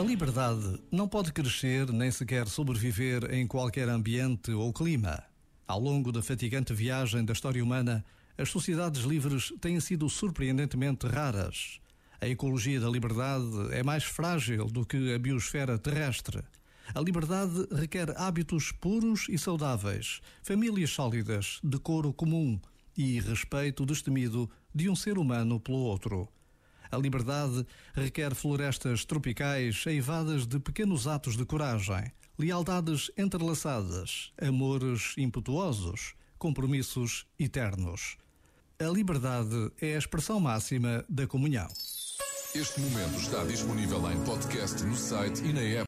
A liberdade não pode crescer nem sequer sobreviver em qualquer ambiente ou clima. Ao longo da fatigante viagem da história humana, as sociedades livres têm sido surpreendentemente raras. A ecologia da liberdade é mais frágil do que a biosfera terrestre. A liberdade requer hábitos puros e saudáveis, famílias sólidas, decoro comum e respeito destemido de um ser humano pelo outro. A liberdade requer florestas tropicais eivadas de pequenos atos de coragem, lealdades entrelaçadas, amores impetuosos, compromissos eternos. A liberdade é a expressão máxima da comunhão. Este momento está disponível em podcast no site e na app.